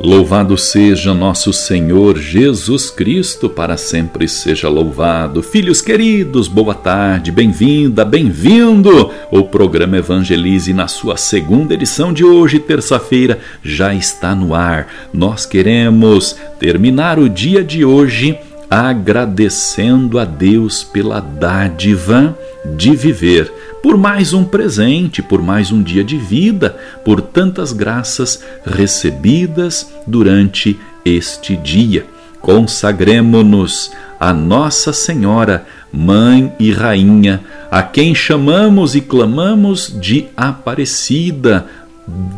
Louvado seja nosso Senhor Jesus Cristo, para sempre seja louvado. Filhos queridos, boa tarde, bem-vinda, bem-vindo. O programa Evangelize, na sua segunda edição de hoje, terça-feira, já está no ar. Nós queremos terminar o dia de hoje agradecendo a Deus pela dádiva de viver por mais um presente, por mais um dia de vida, por tantas graças recebidas durante este dia. Consagremos-nos a Nossa Senhora, Mãe e Rainha, a quem chamamos e clamamos de Aparecida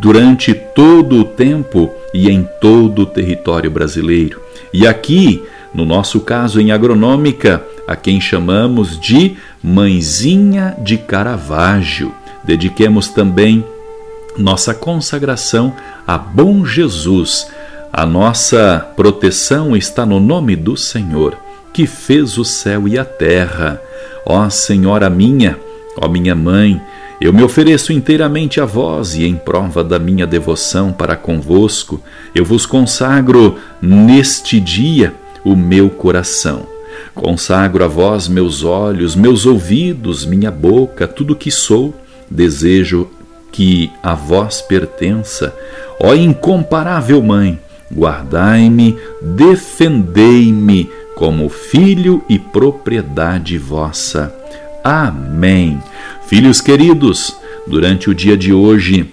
durante todo o tempo e em todo o território brasileiro. E aqui, no nosso caso em agronômica, a quem chamamos de Mãezinha de Caravaggio. Dediquemos também nossa consagração a Bom Jesus. A nossa proteção está no nome do Senhor, que fez o céu e a terra. Ó Senhora minha, ó minha mãe, eu me ofereço inteiramente a vós e em prova da minha devoção para convosco, eu vos consagro neste dia o meu coração Consagro a vós meus olhos, meus ouvidos, minha boca, tudo que sou. Desejo que a vós pertença. Ó incomparável Mãe, guardai-me, defendei-me como filho e propriedade vossa. Amém. Filhos queridos, durante o dia de hoje,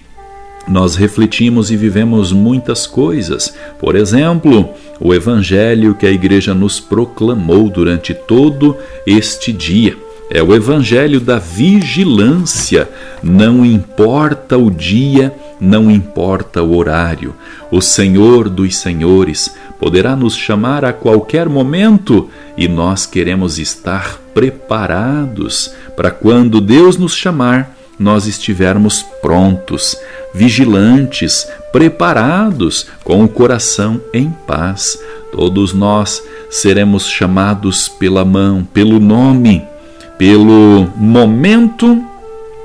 nós refletimos e vivemos muitas coisas. Por exemplo, o evangelho que a igreja nos proclamou durante todo este dia. É o evangelho da vigilância. Não importa o dia, não importa o horário. O Senhor dos Senhores poderá nos chamar a qualquer momento e nós queremos estar preparados para quando Deus nos chamar nós estivermos prontos, vigilantes, preparados, com o coração em paz. Todos nós seremos chamados pela mão, pelo nome, pelo momento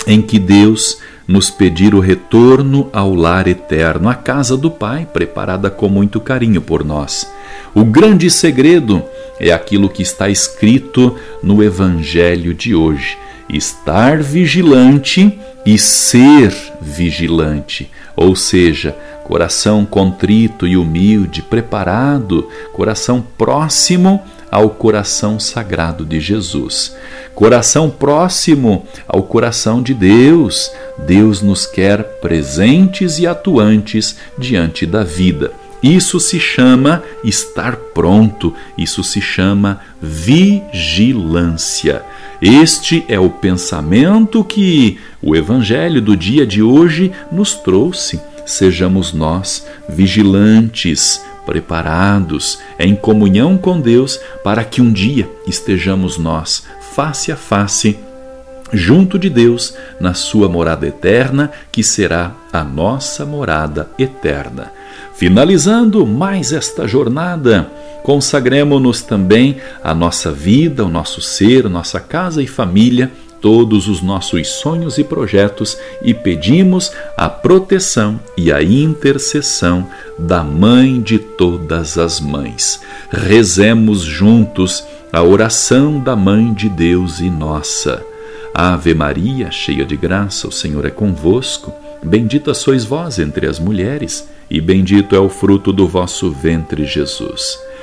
em que Deus nos pedir o retorno ao lar eterno, à casa do Pai, preparada com muito carinho por nós. O grande segredo é aquilo que está escrito no Evangelho de hoje estar vigilante e ser vigilante, ou seja, coração contrito e humilde, preparado, coração próximo ao coração sagrado de Jesus. Coração próximo ao coração de Deus. Deus nos quer presentes e atuantes diante da vida. Isso se chama estar pronto, isso se chama vigilância. Este é o pensamento que o Evangelho do dia de hoje nos trouxe. Sejamos nós vigilantes, preparados, em comunhão com Deus, para que um dia estejamos nós face a face junto de Deus na sua morada eterna, que será a nossa morada eterna. Finalizando mais esta jornada, consagremos-nos também a nossa vida, o nosso ser, nossa casa e família, todos os nossos sonhos e projetos e pedimos a proteção e a intercessão da Mãe de todas as mães. Rezemos juntos a oração da Mãe de Deus e nossa. Ave Maria, cheia de graça, o Senhor é convosco. Bendita sois vós entre as mulheres, e bendito é o fruto do vosso ventre, Jesus.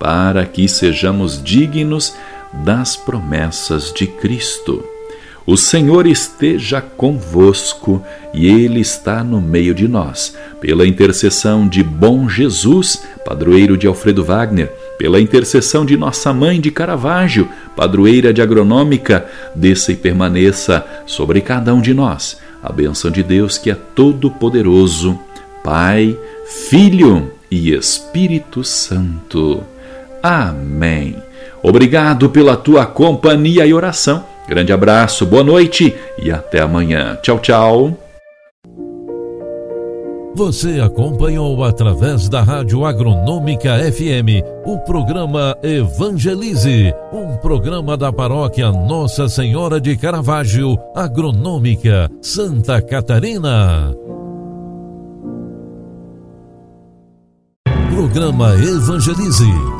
para que sejamos dignos das promessas de Cristo. O Senhor esteja convosco e Ele está no meio de nós. Pela intercessão de Bom Jesus, padroeiro de Alfredo Wagner, pela intercessão de Nossa Mãe de Caravaggio, padroeira de Agronômica, desça e permaneça sobre cada um de nós. A bênção de Deus que é todo-poderoso, Pai, Filho e Espírito Santo. Amém. Obrigado pela tua companhia e oração. Grande abraço, boa noite e até amanhã. Tchau, tchau. Você acompanhou através da Rádio Agronômica FM o programa Evangelize, um programa da paróquia Nossa Senhora de Caravaggio, Agronômica, Santa Catarina. Programa Evangelize.